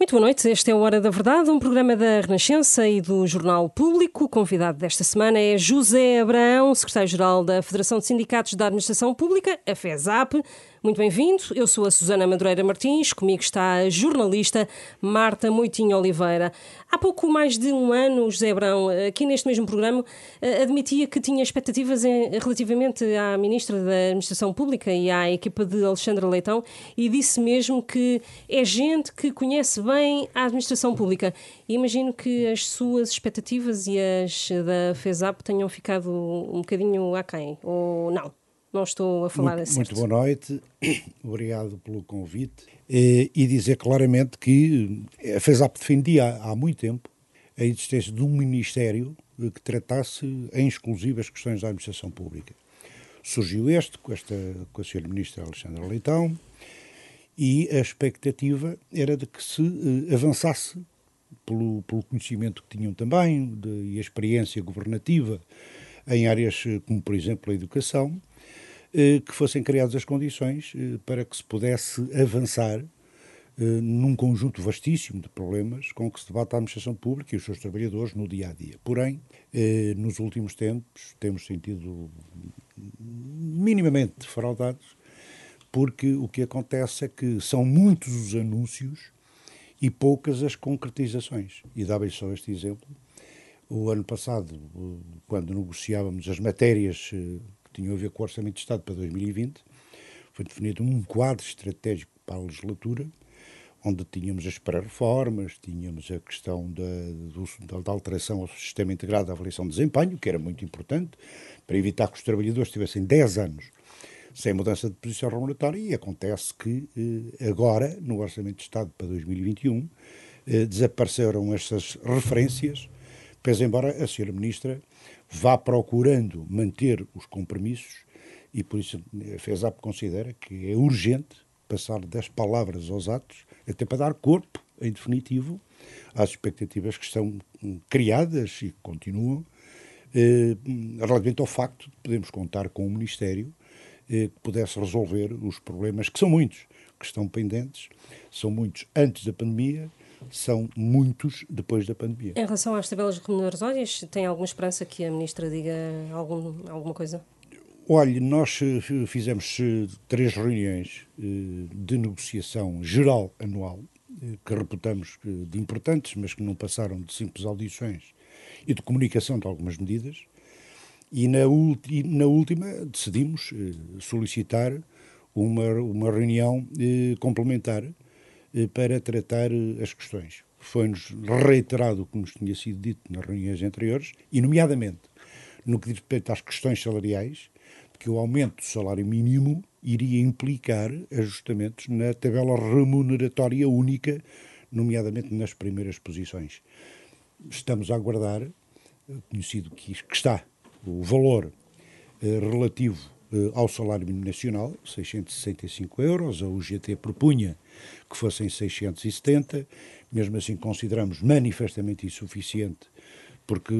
Muito boa noite, este é o Hora da Verdade, um programa da Renascença e do Jornal Público. O convidado desta semana é José Abraão, secretário-geral da Federação de Sindicatos da Administração Pública, a FESAP. Muito bem-vindo, eu sou a Susana Madureira Martins, comigo está a jornalista Marta Moitinho Oliveira. Há pouco mais de um ano, José Abrão, aqui neste mesmo programa, eh, admitia que tinha expectativas relativamente à Ministra da Administração Pública e à equipa de Alexandre Leitão e disse mesmo que é gente que conhece bem a Administração Pública. Imagino que as suas expectativas e as da FESAP tenham ficado um bocadinho aquém, ou não? Não estou a falar muito, assim. Muito boa noite, obrigado pelo convite. E, e dizer claramente que a FESAP defendia há, muito tempo a existência de um Ministério que tratasse em exclusivo as questões da administração pública. Surgiu este, com, esta, com a Sra. Ministra Alexandra Leitão, e a expectativa era de que se eh, avançasse pelo, pelo, conhecimento que tinham também de, e a experiência governativa em áreas eh, como, por exemplo, a educação, eh, que fossem criadas as condições eh, para que se pudesse avançar eh, num conjunto vastíssimo de problemas com que se debate a administração pública e os seus trabalhadores no dia a dia. Porém, nos últimos tempos temos sentido minimamente defraudados, porque o que acontece é que são muitos os anúncios e poucas as concretizações. E dava-lhe só este exemplo. O ano passado, quando negociávamos as matérias que tinham a ver com o Orçamento de Estado para 2020. Foi definido um quadro estratégico para a legislatura, onde tínhamos as pré-reformas, tínhamos a questão da, do, da, alteração ao sistema integrado de avaliação de desempenho, que era muito importante, para evitar que os trabalhadores tivessem 10 anos sem mudança de posição remuneratória, e acontece que eh, agora, no Orçamento de Estado para 2021, eh, desapareceram essas referências, pese embora a Sra. Ministra vá procurando manter os compromissos e por isso a FESAP considera que é urgente passar das palavras aos atos, até para dar corpo, em definitivo, às expectativas que estão criadas e que continuam, eh, relativamente ao facto de podermos contar com um Ministério eh, que pudesse resolver os problemas, que são muitos, que estão pendentes, são muitos antes da pandemia, são muitos depois da pandemia. Em relação às tabelas remuneratórias, tem alguma esperança que a Ministra diga algum, alguma coisa? Olhe, nós eh, fizemos eh, três reuniões eh, de negociação geral anual, que reputamos de importantes, mas que não passaram de simples audições e de comunicação de algumas medidas. E na, na última decidimos solicitar uma, uma reunião complementar para tratar eh, as questões. Foi-nos reiterado o que nos tinha sido dito nas reuniões anteriores, e, nomeadamente, no que diz respeito às questões salariais, que o aumento do salário mínimo iria implicar ajustamentos na tabela remuneratória única, nomeadamente nas primeiras posições. Estamos a aguardar, eh, conhecido que, está o valor relativo ao salário mínimo nacional, 665 euros, a UGT propunha que fossem 670, mesmo assim consideramos manifestamente insuficiente, porque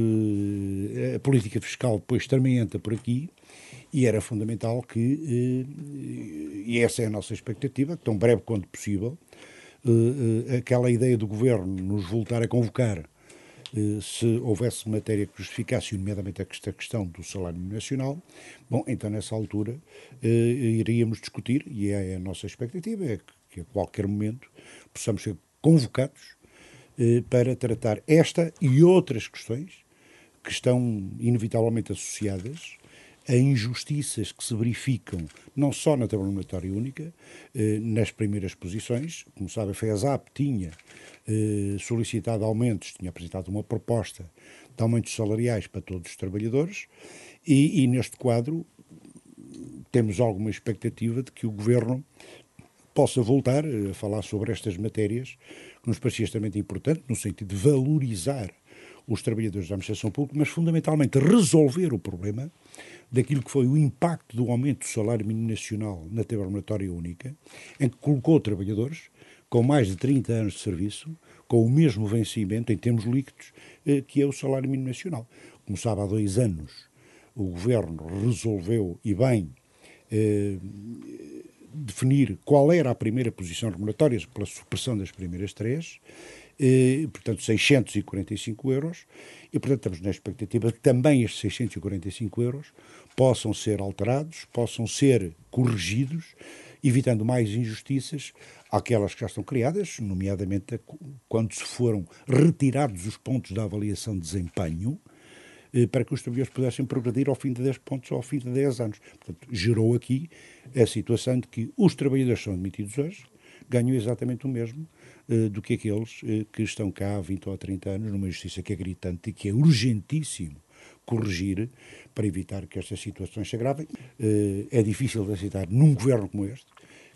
a política fiscal depois também entra por aqui e era fundamental que, eh, e essa é a nossa expectativa, tão breve quanto possível, eh, eh, aquela ideia do governo nos voltar a convocar se houvesse matéria que justificasse, nomeadamente esta questão do salário nacional, bom, então nessa altura iríamos discutir, e é a nossa expectativa, é que que a qualquer momento possamos ser convocados eh, para tratar esta e outras questões que estão inevitavelmente associadas a injustiças que se verificam não só na tabela monetária única, eh, nas primeiras posições. Como sabe, a FESAP tinha eh, solicitado aumentos, tinha apresentado uma proposta de aumentos salariais para todos os trabalhadores, e, e neste quadro temos alguma expectativa de que o Governo possa voltar a falar sobre estas matérias, que nos parecia extremamente importante, no sentido de valorizar os trabalhadores da administração pública, mas fundamentalmente resolver o problema daquilo que foi o impacto do aumento do salário mínimo nacional na tabela única, em que colocou trabalhadores com mais de 30 anos de serviço, com o mesmo vencimento em termos líquidos eh, que é o salário mínimo nacional. Como sabe, há dois anos o governo resolveu, e bem, eh, definir qual era a primeira posição remuneratória pela supressão das primeiras três, portanto 645 euros, e portanto estamos na expectativa que também estes 645 euros possam ser alterados, possam ser corrigidos, evitando mais injustiças àquelas que já estão criadas, nomeadamente quando se foram retirados os pontos da avaliação de desempenho, eh, para que os trabalhadores pudessem progredir ao fim de 10 pontos ou ao fim de 10 anos. Portanto, gerou aqui a situação de que os trabalhadores são admitidos hoje, ganham exatamente o mesmo do que aqueles uh, que estão cá há 20 ou 30 anos, numa justiça que é gritante e que é urgentíssimo corrigir para evitar que estas situações se agravem. Uh, é difícil de aceitar num governo como este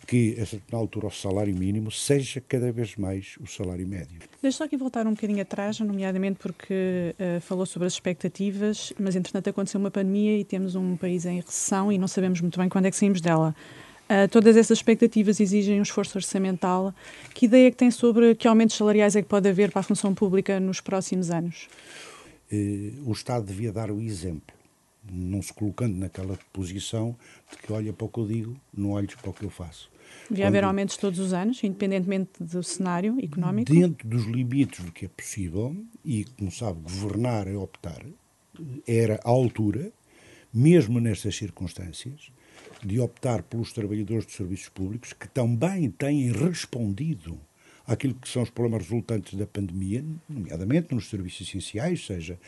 que, a certa altura, o salário mínimo seja cada vez mais o salário médio. Deixa só aqui voltar um bocadinho atrás, nomeadamente porque uh, falou sobre as expectativas, mas entretanto aconteceu uma pandemia e temos um país em recessão e não sabemos muito bem quando é que saímos dela. Uh, todas essas expectativas exigem um esforço orçamental. Que ideia é que tem sobre que aumentos salariais é que pode haver para a função pública nos próximos anos? Uh, o Estado devia dar o exemplo, não se colocando naquela posição de que olha para o que eu digo, não olhes para o que eu faço. Devia haver aumentos todos os anos, independentemente do cenário económico? Dentro dos limites do que é possível, e como sabe, governar é optar, era a altura, mesmo nestas circunstâncias, de optar pelos trabalhadores dos serviços públicos que também têm respondido àquilo que são os problemas resultantes da pandemia, nomeadamente nos serviços essenciais, seja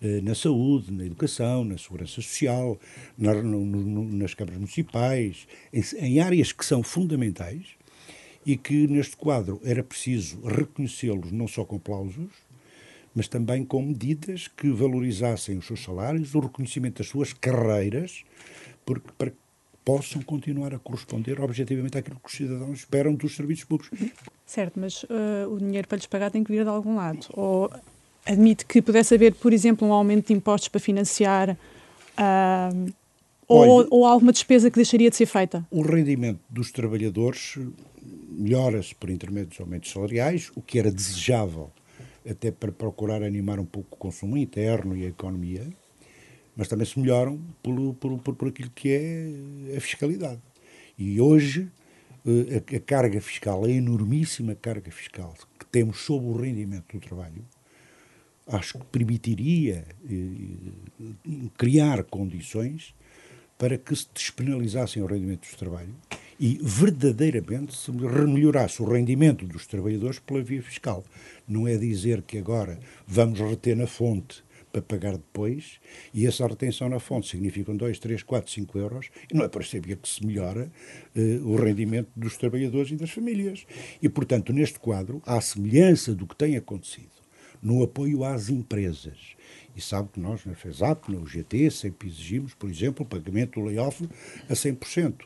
eh, na saúde, na educação, na segurança social, na, no, no, nas câmaras municipais, em, em áreas que são fundamentais e que neste quadro era preciso reconhecê-los não só com aplausos, mas também com medidas que valorizassem os seus salários, o reconhecimento das suas carreiras, porque para possam continuar a corresponder objetivamente àquilo que os cidadãos esperam dos serviços públicos. Certo, mas uh, o dinheiro para lhes pagar tem que vir de algum lado. Ou admite que pudesse haver, por exemplo, um aumento de impostos para financiar uh, ou, ou, alguma despesa que deixaria de ser feita? O rendimento dos trabalhadores melhora-se por intermédio dos aumentos salariais, o que era desejável até para procurar animar um pouco o consumo interno e a economia mas também se melhoram por, por, por, por aquilo que é a fiscalidade. E hoje eh, a, a, carga fiscal, a enormíssima carga fiscal que temos sobre o rendimento do trabalho, acho que permitiria eh, criar condições para que se despenalizassem o rendimento do trabalho e verdadeiramente se melhorasse o rendimento dos trabalhadores pela via fiscal. Não é dizer que agora vamos reter na fonte para pagar depois, e essa retenção na fonte significam 2, 3, 4, 5 euros, e não é para saber que se melhora uh, o rendimento dos trabalhadores e das famílias. E, portanto, neste quadro, à semelhança do que tem acontecido no apoio às empresas, e sabe que nós, na FESAP, no UGT, sempre exigimos, por exemplo, o pagamento do layoff a 100%.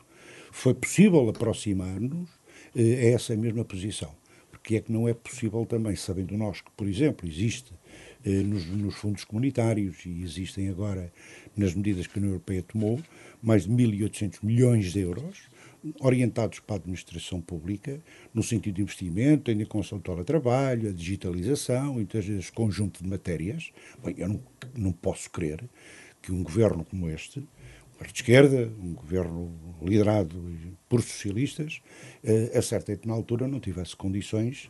Foi possível aproximar-nos uh, a essa mesma posição. Porque é que não é possível também, sabendo nós que, por exemplo, existe eh, nos, nos, fundos comunitários e existem agora, nas medidas que a União Europeia tomou, mais de 1.800 milhões de euros orientados para a administração pública, no sentido de investimento, em construção do teletrabalho, a digitalização, então, esse conjunto de matérias. Bem, eu não, não posso crer que um governo como este, um governo de esquerda, um governo liderado por socialistas, eh, a certa altura não tivesse condições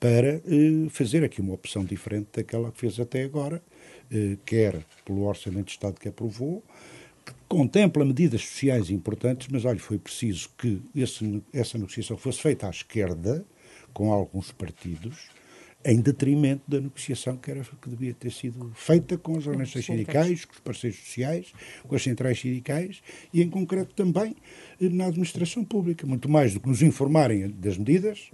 para eh, fazer aqui uma opção diferente daquela que fez até agora, eh, quer pelo Orçamento de Estado que aprovou, que contempla medidas sociais importantes, mas olha, foi preciso que esse, essa negociação fosse feita à esquerda, com alguns partidos, em detrimento da negociação que, era, que devia ter sido feita com as organizações sindicais, com os parceiros sociais, com as centrais sindicais e, em concreto, também eh, na administração pública. Muito mais do que nos informarem das medidas,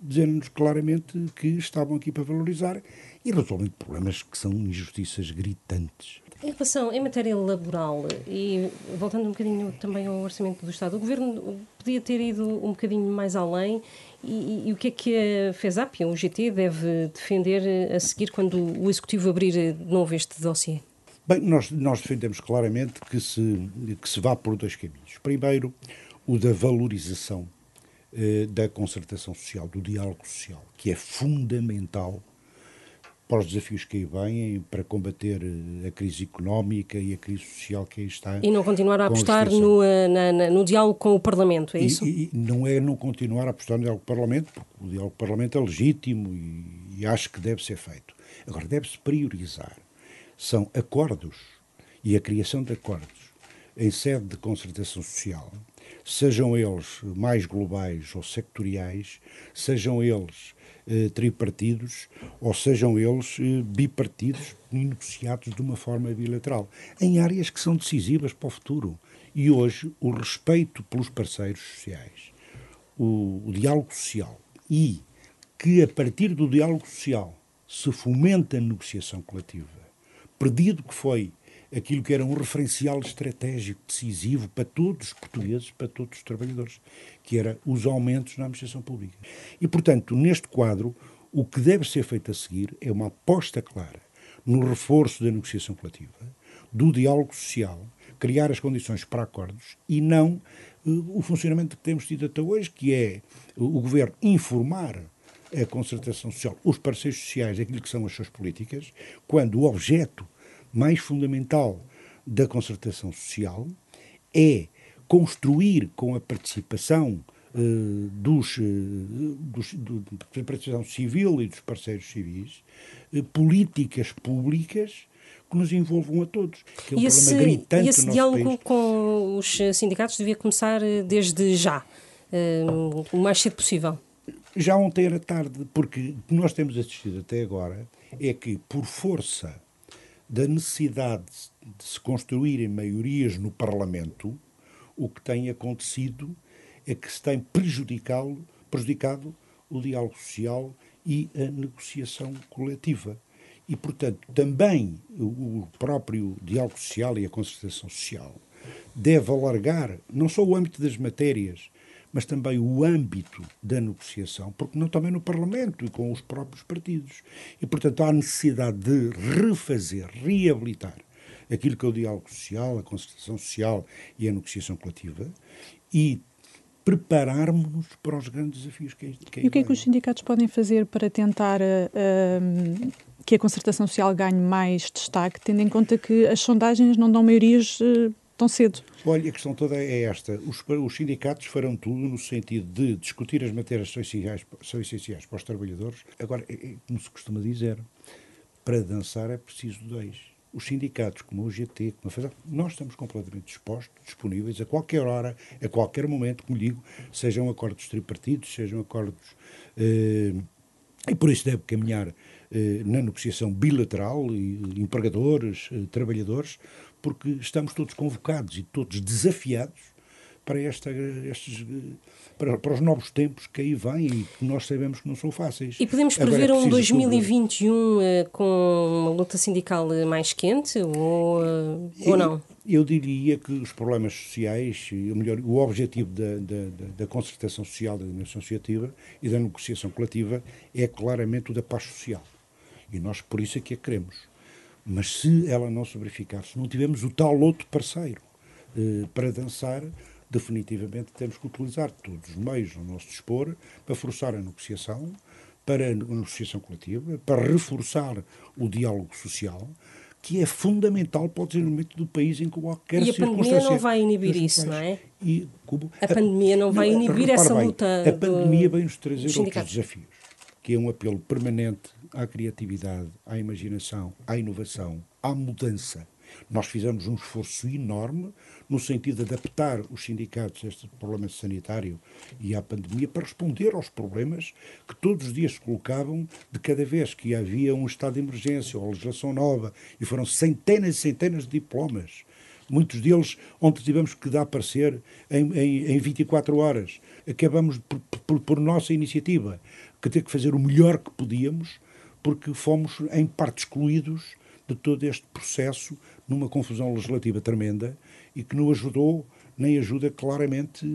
dizendo-nos claramente que estavam aqui para valorizar e resolvem problemas que são injustiças gritantes. Em relação, em matéria laboral, e voltando um bocadinho também ao orçamento do Estado, o Governo podia ter ido um bocadinho mais além e, e, o que é que a FESAP, o GT, deve defender a seguir quando o Executivo abrir de novo este dossiê? Bem, nós, nós defendemos claramente que se, que se vá por dois caminhos. Primeiro, o da valorização da concertação social, do diálogo social, que é fundamental para os desafios que aí vêm, para combater a crise económica e a crise social que aí está. E não continuar a apostar no, na, na, no diálogo com o Parlamento, é isso? E, e, não é não continuar a apostar no diálogo com o Parlamento, porque o diálogo com o Parlamento é legítimo e, e acho que deve ser feito. Agora, deve-se priorizar. São acordos e a criação de acordos em sede de concertação social, sejam eles mais globais ou sectoriais, sejam eles eh, tripartidos ou sejam eles eh, bipartidos negociados de uma forma bilateral, em áreas que são decisivas para o futuro. E hoje o respeito pelos parceiros sociais, o, o diálogo social e que a partir do diálogo social se fomenta a negociação coletiva, perdido que foi aquilo que era um referencial estratégico decisivo para todos os portugueses, para todos os trabalhadores, que era os aumentos na administração pública. E, portanto, neste quadro, o que deve ser feito a seguir é uma aposta clara no reforço da negociação coletiva, do diálogo social, criar as condições para acordos e não uh, o funcionamento que temos tido até hoje, que é o governo informar a concertação social, os parceiros sociais, aquilo que são as suas políticas, quando o objeto mais fundamental da concertação social é construir com a participação uh, dos, uh, dos do, da participação civil e dos parceiros civis uh, políticas públicas que nos envolvam a todos. Que é um e esse, e esse diálogo país. com os sindicatos devia começar desde já, o mais cedo possível. Já ontem era tarde, porque o que nós temos assistido até agora é que, por força da necessidade de se construírem maiorias no Parlamento, o que tem acontecido é que se tem prejudicado, prejudicado o diálogo social e a negociação coletiva. E, portanto, também o próprio diálogo social e a concertação social deve alargar não só o âmbito das matérias, mas também o âmbito da negociação, porque não também no Parlamento e com os próprios partidos. E, portanto, há necessidade de refazer, reabilitar aquilo que é o diálogo social, a concertação social e a negociação coletiva e prepararmos-nos para os grandes desafios que, que E o que é que os sindicatos podem fazer para tentar uh, que a concertação social ganhe mais destaque, tendo em conta que as sondagens não dão maiorias uh, tão cedo? Olha, a questão toda é esta. Os, os, sindicatos farão tudo no sentido de discutir as matérias que são essenciais, para os trabalhadores. Agora, é, é, como se costuma dizer, para dançar é preciso dois. Os sindicatos, como o GT, como a nós estamos completamente dispostos, disponíveis a qualquer hora, a qualquer momento, como digo, sejam acordos tripartidos, sejam acordos. Eh, e por isso deve caminhar eh, na negociação bilateral, empregadores, eh, trabalhadores, porque estamos todos convocados e todos desafiados para, esta, estes, para, para, os novos tempos que aí vêm e que nós sabemos que não são fáceis. E podemos prever é um 2021 uh, eh, com uma luta sindical eh, mais quente ou, uh, ou não? Eu diria que os problemas sociais, ou melhor, o objetivo da, da, da concertação social, da dimensão associativa e da negociação coletiva é claramente o da paz social. E nós por isso é que a queremos. Mas se ela não se verificar, se não tivermos o tal outro parceiro eh, para dançar, definitivamente temos que utilizar todos os meios ao nosso dispor para forçar a negociação, para a negociação coletiva, para reforçar o diálogo social, que é fundamental para o desenvolvimento do país em qualquer circunstância. E a pandemia não vai inibir isso, não é? E, como, a, a, pandemia não vai não, inibir essa bem, luta. A pandemia vem-nos trazer outros desafios, que é um apelo permanente à criatividade, à imaginação, à inovação, à mudança. Nós fizemos um esforço enorme no sentido de adaptar os sindicatos a este problema sanitário e à pandemia para responder aos problemas que todos os dias se colocavam de cada vez que havia um estado de emergência ou legislação nova e foram centenas e centenas de diplomas. Muitos deles onde tivemos que dar parecer em, em, em 24 horas. Acabamos por, por, por nossa iniciativa que ter que fazer o melhor que podíamos porque fomos, em parte, excluídos de todo este processo numa confusão legislativa tremenda e que não ajudou nem ajuda claramente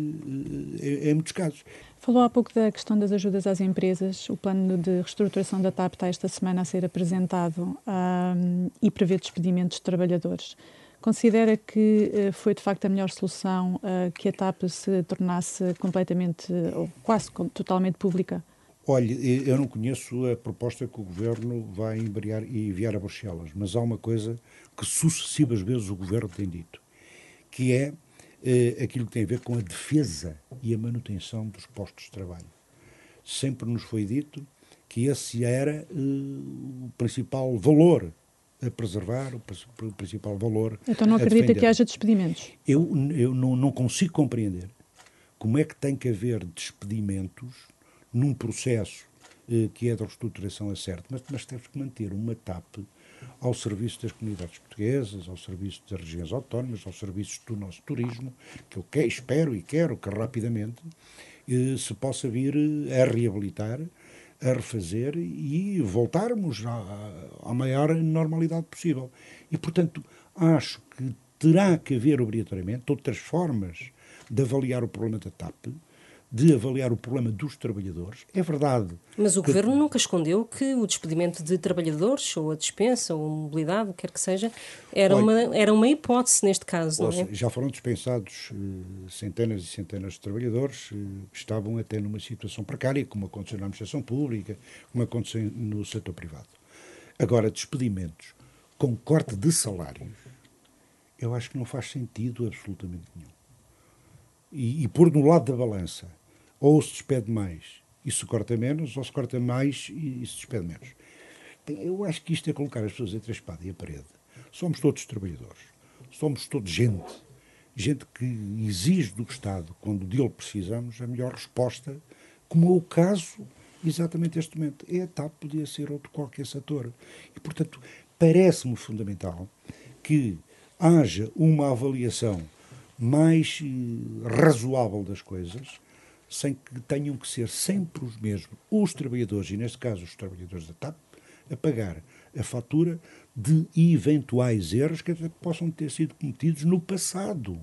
eh, em, muitos casos. Falou há pouco da questão das ajudas às empresas. O plano de reestruturação da TAP está esta semana a ser apresentado um, e prevê despedimentos de trabalhadores. Considera que uh, foi de facto a melhor solução uh, que a TAP se tornasse completamente ou quase totalmente pública? Olha, eu não conheço a proposta que o Governo vai enviar, enviar a Bruxelas, mas há uma coisa que sucessivas vezes o Governo tem dito, que é eh, aquilo que tem a ver com a defesa e a manutenção dos postos de trabalho. Sempre nos foi dito que esse era eh, o principal valor a preservar, o principal valor. Então não acredita que haja despedimentos? Eu, eu não, não consigo compreender como é que tem que haver despedimentos num processo eh, que é de reestruturação a certo, mas, mas temos que manter uma TAP ao serviço das comunidades portuguesas, ao serviço das regiões autónomas, ao serviço do nosso turismo, que eu que, espero e quero que rapidamente eh, se possa vir eh, a reabilitar, a refazer e voltarmos à maior normalidade possível. E, portanto, acho que terá que haver obrigatoriamente outras formas de avaliar o problema da TAP, de avaliar o problema dos trabalhadores. É verdade. Mas o que... Governo nunca escondeu que o despedimento de trabalhadores, ou a dispensa, ou a mobilidade, o que quer que seja, era, Olha, uma, era uma hipótese neste caso. Ouça, não é? Já foram dispensados uh, centenas e centenas de trabalhadores uh, que estavam até numa situação precária, como aconteceu na administração pública, como aconteceu no setor privado. Agora, despedimentos com corte de salários, eu acho que não faz sentido absolutamente nenhum. E, e pôr no lado da balança ou se despede mais e se corta menos, ou se corta mais e, se despede menos. Eu acho que isto é colocar as pessoas entre a espada e a parede. Somos todos trabalhadores, somos todos gente, gente que exige do Estado, quando dele precisamos, a melhor resposta, como é o caso exatamente este momento. É a TAP, podia ser outro qualquer setor. E, portanto, parece-me fundamental que haja uma avaliação mais eh, razoável das coisas, sem que tenham que ser sempre os mesmos, os trabalhadores, e neste caso os trabalhadores da TAP, a pagar a fatura de eventuais erros que possam ter sido cometidos no passado.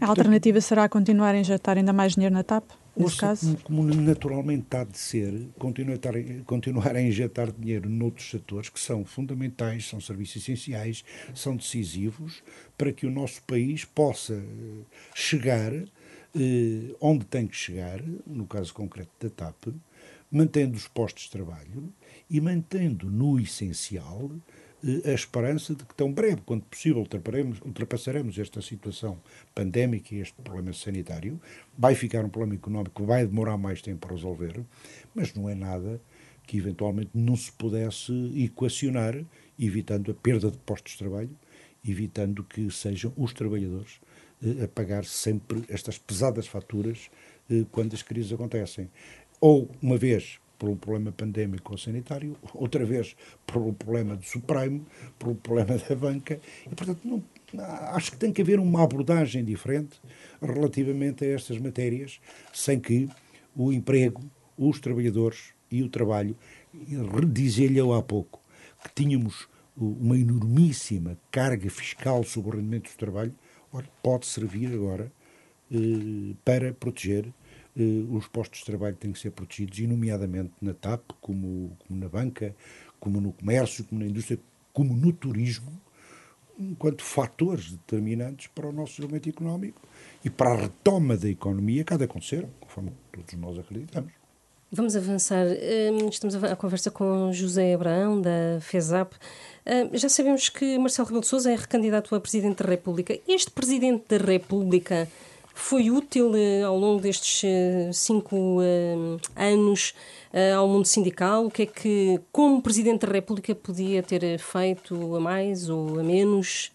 A alternativa será continuar a injetar ainda mais dinheiro na TAP, nesse caso? Como, como naturalmente está de ser, continuar, continuar a injetar dinheiro noutros setores que são fundamentais, são serviços essenciais, são decisivos para que o nosso país possa eh, chegar eh, onde tem que chegar, no caso concreto da TAP, mantendo os postos de trabalho e mantendo no essencial eh, a esperança de que tão breve quanto possível ultrapassaremos esta situação pandémica e este problema sanitário. Vai ficar um problema económico que vai demorar mais tempo a resolver, mas não é nada que eventualmente não se pudesse equacionar, evitando a perda de postos de trabalho, evitando que sejam os trabalhadores a pagar sempre estas pesadas faturas eh, quando as crises acontecem. Ou, uma vez, por um problema pandémico ou sanitário, outra vez por um problema do Supremo, por um problema da banca, e, portanto, não, acho que tem que haver uma abordagem diferente relativamente a estas matérias, sem que o emprego, os trabalhadores e o trabalho, dizia-lhe há pouco que tínhamos uma enormíssima carga fiscal sobre o rendimento do trabalho, pode servir agora eh, para proteger eh, os postos de trabalho que têm que ser protegidos, e nomeadamente na TAP, como, como na banca, como no comércio, como na indústria, como no turismo, enquanto fatores determinantes para o nosso desenvolvimento económico e para a retoma da economia de acontecer, conforme todos nós acreditamos. Vamos avançar. Hum, estamos a conversa com José Abraão, da FESAP. Hum, já sabemos que Marcelo Rebelo de Sousa é recandidato a Presidente da República. Este Presidente da República foi útil eh, ao longo destes eh, cinco hum, anos eh, ao mundo sindical? O que é que, como Presidente da República, podia ter feito a mais ou a menos?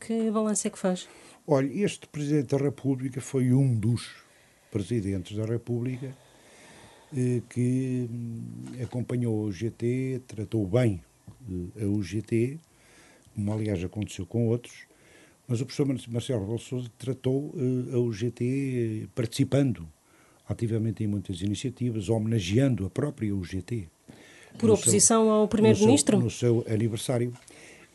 Que balanço é que faz? Olha, este Presidente da República foi um dos Presidentes da República que hum, acompanhou o GT, tratou bem eh, a UGT, como aliás aconteceu com outros, mas o professor Marcelo Rebelo Sousa tratou eh, a UGT participando ativamente em muitas iniciativas, homenageando a própria UGT. Por oposição seu, ao Primeiro-Ministro? No, no, seu aniversário.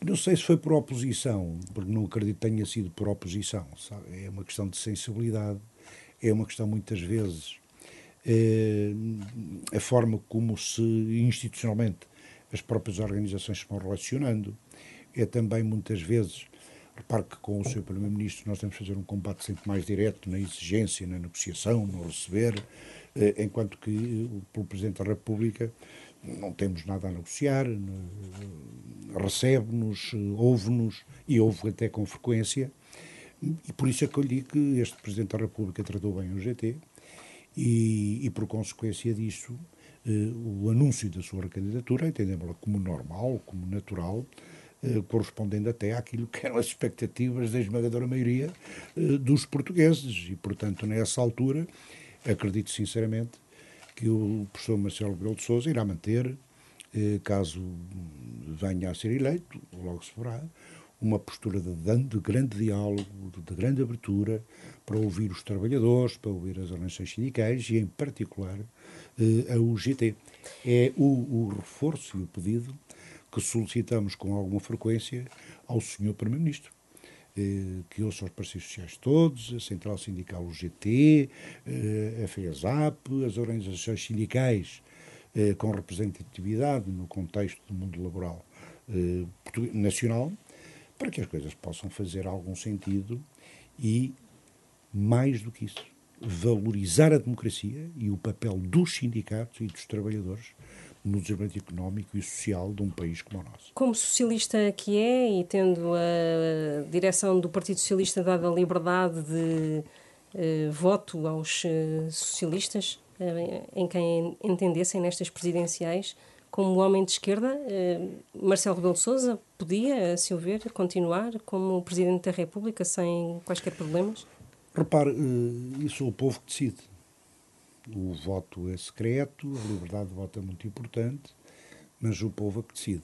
Não sei se foi por oposição, porque não acredito que tenha sido por oposição. Sabe? É uma questão de sensibilidade, é uma questão muitas vezes eh, a forma como se institucionalmente as próprias organizações se vão relacionando. É também muitas vezes, repare que com o seu Primeiro-Ministro nós temos que fazer um combate sempre mais direto na exigência, na negociação, no receber, enquanto que pelo Presidente da República não temos nada a negociar, recebe-nos, ouve-nos e ouve até com frequência. E por isso é que eu lhe digo que este Presidente da República tratou bem o GT e, e por consequência disso, eh, o anúncio da sua candidatura, entendemos-la como normal, como natural, eh, correspondendo até àquilo que eram as expectativas da esmagadora maioria eh, dos portugueses. E, portanto, nessa altura, acredito sinceramente que o professor Marcelo Rebelo de Sousa irá manter, caso venha a ser eleito, logo se verá, uma postura de, de grande diálogo, de, de, grande abertura, para ouvir os trabalhadores, para ouvir as organizações sindicais e, em particular, eh, a UGT. É o, o reforço e o pedido que solicitamos com alguma frequência ao Sr. Primeiro-Ministro eh, que ouça os parceiros sociais todos, a Central Sindical UGT, eh, a FESAP, as organizações sindicais com representatividade no contexto do mundo laboral nacional, para que as coisas possam fazer algum sentido e, mais do que isso, valorizar a democracia e o papel dos sindicatos e dos trabalhadores no desenvolvimento económico e social de um país como o nosso. Como socialista que é e tendo a direção do Partido Socialista dado a liberdade de uh, voto aos uh, socialistas, uh, em quem entendessem nestas presidenciais, como homem de esquerda, eh, Marcelo Rebelo de Sousa podia, a seu ver, continuar como Presidente da República sem quaisquer problemas? Repare, eh, isso é o povo que decide. O voto é secreto, a liberdade de voto é muito importante, mas o povo é que decide.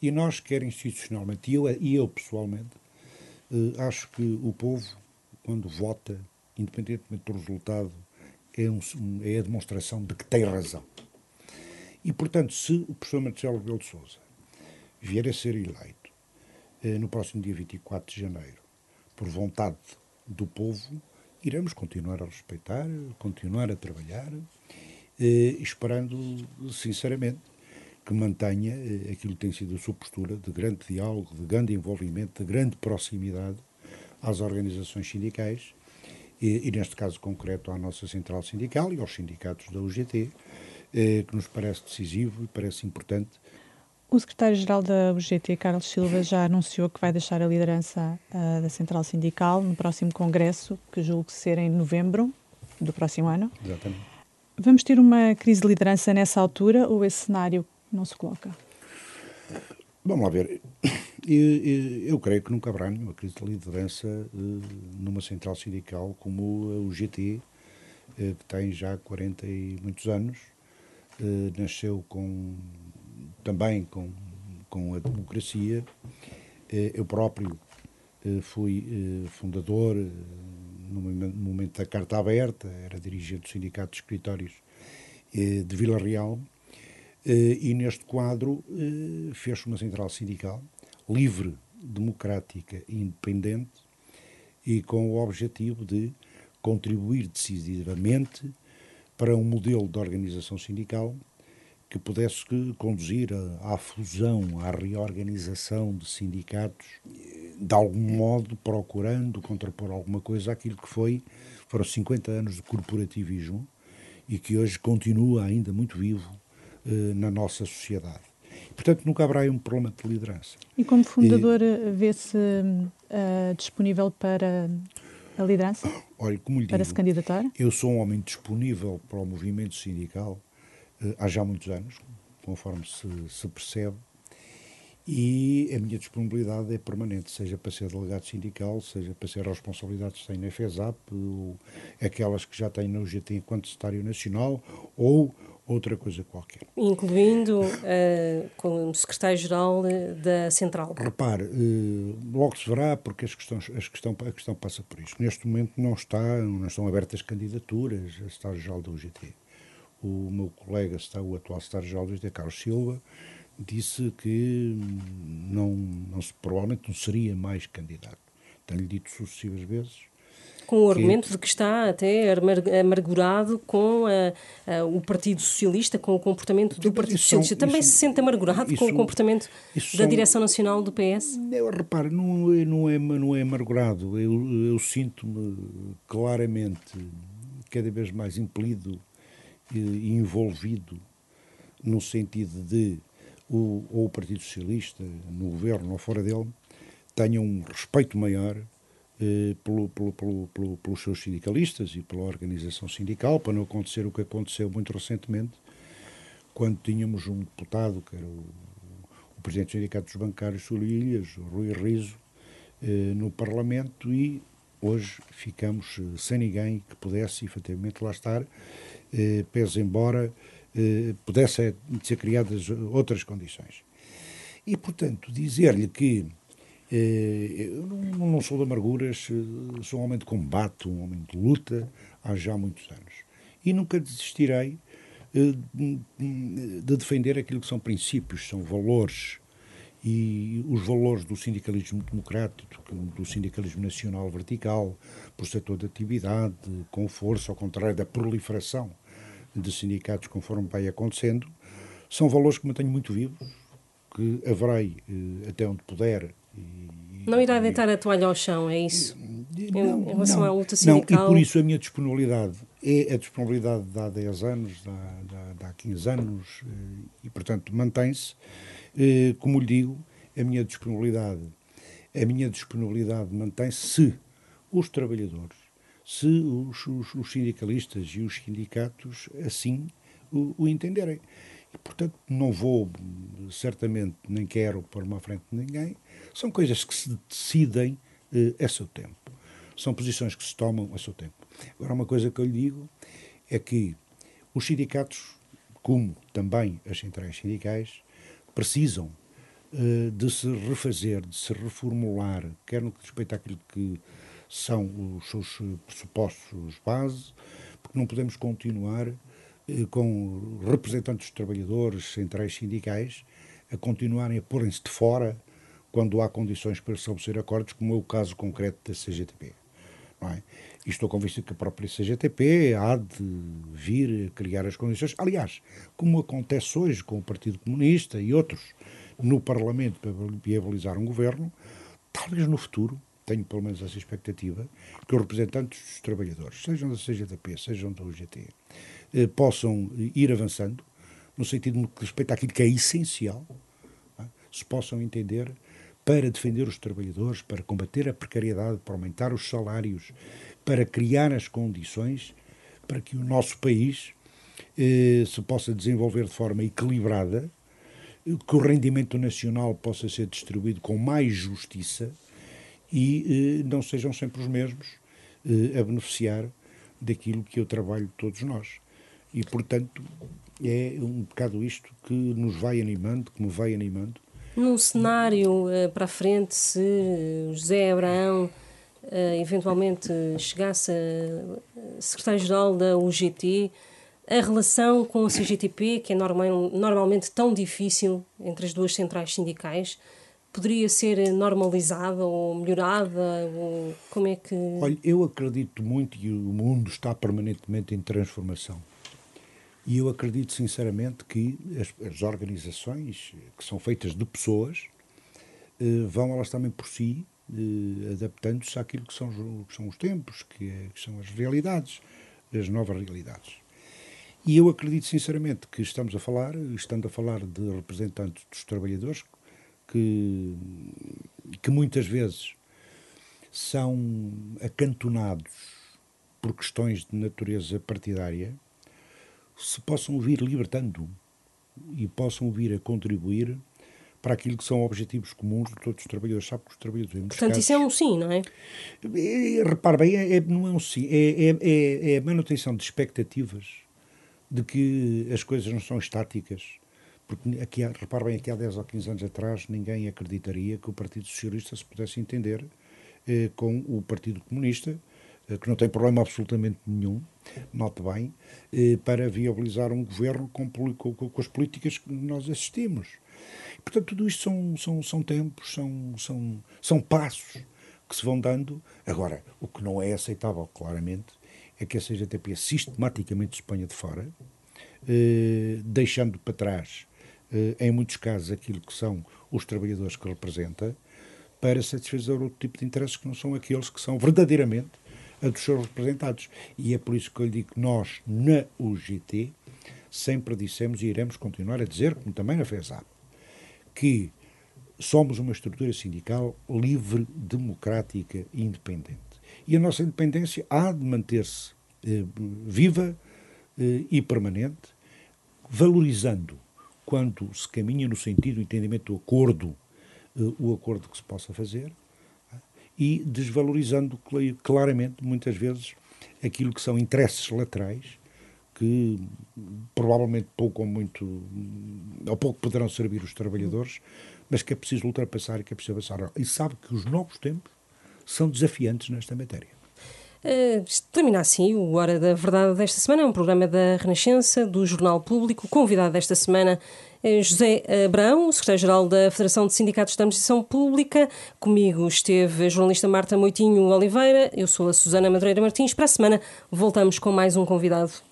E nós, quer institucionalmente, e eu, e eu pessoalmente, eh, acho que o povo, quando vota, independentemente do resultado, é, um, é a demonstração de que tem razão. E, portanto, se o professor Marcelo Rebelo de Sousa vier a ser eleito eh, no próximo dia 24 de janeiro, por vontade do povo, iremos continuar a respeitar, continuar a trabalhar, eh, esperando, sinceramente, que mantenha eh, aquilo que tem sido a sua postura de grande diálogo, de grande envolvimento, de grande proximidade às organizações sindicais e, e neste caso concreto, à nossa central sindical e aos sindicatos da UGT, eh, que nos parece decisivo e parece importante. O secretário-geral da UGT, Carlos Silva, já anunciou que vai deixar a liderança uh, da Central Sindical no próximo congresso, que julgo ser em novembro do próximo ano. Exatamente. Vamos ter uma crise de liderança nessa altura ou esse cenário não se coloca? Vamos lá ver. Eu, eu, creio que nunca haverá nenhuma crise de liderança uh, numa central sindical como a UGT, uh, que tem já 40 e muitos anos, eh, nasceu com, também com, com a democracia. Eh, eu próprio eh, fui fundador no momento da Carta Aberta, era dirigente do Sindicato de Escritórios de Vila Real, e neste quadro fez uma central sindical livre, democrática e independente e com o objetivo de contribuir decisivamente para um modelo de organização sindical que pudesse conduzir à, fusão, à reorganização de sindicatos, de algum modo procurando contrapor alguma coisa àquilo que foi, foram 50 anos de corporativismo e que hoje continua ainda muito vivo eh, na nossa sociedade. Portanto, nunca haverá um problema de liderança. E como fundador, e, vê-se uh, disponível para a liderança? Olha, como lhe para digo, se candidatar? Eu sou um homem disponível para o movimento sindical uh, há já muitos anos, conforme se, se percebe, e a minha disponibilidade é permanente, seja para ser delegado sindical, seja para ser responsabilidades que tenho na FESAP, ou aquelas que já tenho no UGT enquanto secretário nacional, ou outra coisa qualquer. Incluindo uh, como secretário-geral da Central. Repare, uh, logo se verá, porque as questões, as questão, a questão passa por isso. Neste momento não, está, não estão abertas candidaturas a secretário-geral da UGT. O meu colega, o atual secretário-geral da UGT, Carlos Silva, disse que não, não, provavelmente não seria mais candidato. Tenho-lhe dito sucessivas vezes com o argumento que... de que está até amargurado com a, a, o Partido Socialista, com o comportamento do Partido isso Socialista. Também isso, se sente amargurado isso, com o comportamento da são, Direção Nacional do PS? Eu, repare, não, é, não, é, não é amargurado. Eu, eu sinto-me claramente cada vez mais impelido envolvido no sentido de o, ou o Partido Socialista, no governo ou fora dele, tenham um respeito maior eh, pelo, pelo, pelo, pelos seus sindicalistas e pela organização sindical, para não acontecer o que aconteceu muito recentemente, quando tínhamos um deputado, que era o, o Presidente do Sindicato dos Bancários Sul Ilhas, o Rui Riso, eh, no Parlamento e hoje ficamos eh, sem ninguém que pudesse efetivamente lá estar, eh, pese embora eh, pudessem ser criadas outras condições. E, portanto, dizer-lhe que eh, eu não, sou de amarguras, eh, sou um homem de combate, um homem de luta há já muitos anos. E nunca desistirei eh, de defender aquilo que são princípios, são valores e os valores do sindicalismo democrático, do sindicalismo nacional vertical, por setor de atividade, com força, ao contrário da proliferação de sindicatos conforme vai acontecendo, são valores que mantenho muito vivos, que haverei eh, até onde puder. Não irá deitar a toalha ao chão, é isso? Não, em relação não, à luta sindical? Não, e por isso a minha disponibilidade é a disponibilidade de há 10 anos, de há 15 anos, eh, e portanto mantém-se. Eh, como lhe digo, a minha disponibilidade, a minha disponibilidade mantém-se se os trabalhadores, se os, os, os, sindicalistas e os sindicatos assim o, o, entenderem. E, portanto, não vou, certamente, nem quero pôr uma frente de ninguém. São coisas que se decidem eh, a seu tempo. São posições que se tomam a seu tempo. Agora, uma coisa que eu lhe digo é que os sindicatos, como também as centrais sindicais, precisam uh, de se refazer, de se reformular, quer no que respeita àquilo que são os seus pressupostos base, porque não podemos continuar uh, com representantes dos trabalhadores, centrais sindicais, a continuarem a porem-se de fora quando há condições para estabelecer acordos, como é o caso concreto da CGTP. É? E estou convencido que a própria CGTP há de vir a criar as condições. Aliás, como acontece hoje com o Partido Comunista e outros no Parlamento para viabilizar um governo, talvez no futuro, tenho pelo menos essa expectativa, que os representantes dos trabalhadores, sejam da CGTP, sejam da UGT, eh, possam ir avançando no sentido que respeita àquilo que é essencial, é? se possam entender para defender os trabalhadores, para combater a precariedade, para aumentar os salários, para criar as condições para que o nosso país eh, se possa desenvolver de forma equilibrada, que o rendimento nacional possa ser distribuído com mais justiça e eh, não sejam sempre os mesmos eh, a beneficiar daquilo que eu trabalho todos nós. E, portanto, é um bocado isto que nos vai animando, que me vai animando. Num cenário uh, para a frente, se José Abraão uh, eventualmente chegasse a secretário-geral da UGT, a relação com a CGTP, que é normal, normalmente tão difícil entre as duas centrais sindicais, poderia ser normalizada ou melhorada? Ou como é que. Olha, eu acredito muito que o mundo está permanentemente em transformação. E eu acredito sinceramente que as, as organizações, que são feitas de pessoas, eh, vão elas também por si eh, adaptando-se àquilo que são, que são os tempos, que, é, que são as realidades, as novas realidades. E eu acredito sinceramente que estamos a falar, estando a falar de representantes dos trabalhadores, que, que muitas vezes são acantonados por questões de natureza partidária, se possam vir libertando e possam vir a contribuir para aquilo que são objetivos comuns de todos os trabalhadores. Sabe que os trabalhadores. Portanto, casos, isso é um sim, não é? é repare bem, é, é, não é um sim, é, é, é, é a manutenção de expectativas de que as coisas não são estáticas. Porque, aqui, repare bem, aqui há 10 ou 15 anos atrás, ninguém acreditaria que o Partido Socialista se pudesse entender eh, com o Partido Comunista, que não tem problema absolutamente nenhum, note bem, eh, para viabilizar um governo com, com, com, as políticas que nós assistimos. Portanto, tudo isto são, são, são tempos, são, são, são passos que se vão dando. Agora, o que não é aceitável, claramente, é que a CGTP sistematicamente se ponha de fora, eh, deixando para trás, eh, em muitos casos, aquilo que são os trabalhadores que representa, para satisfazer outro tipo de interesses que não são aqueles que são verdadeiramente a dos seus representados. E é por isso que eu lhe digo que nós, na UGT, sempre dissemos e iremos continuar a dizer, como também na FESAP, que somos uma estrutura sindical livre, democrática e independente. E a nossa independência há de manter-se eh, viva eh, e permanente, valorizando quando se caminha no sentido do entendimento do acordo, eh, o acordo que se possa fazer, e desvalorizando claramente, muitas vezes, aquilo que são interesses laterais que provavelmente pouco ou muito, ou pouco poderão servir os trabalhadores, mas que é preciso ultrapassar e que é preciso avançar. E sabe que os novos tempos são desafiantes nesta matéria. Uh, termina assim o Hora da Verdade desta semana, é um programa da Renascença, do Jornal Público. Convidado desta semana José Abrão, secretário-geral da Federação de Sindicatos da Administração Pública. Comigo esteve a jornalista Marta Moitinho Oliveira, eu sou a Susana Madureira Martins. Para a semana voltamos com mais um convidado.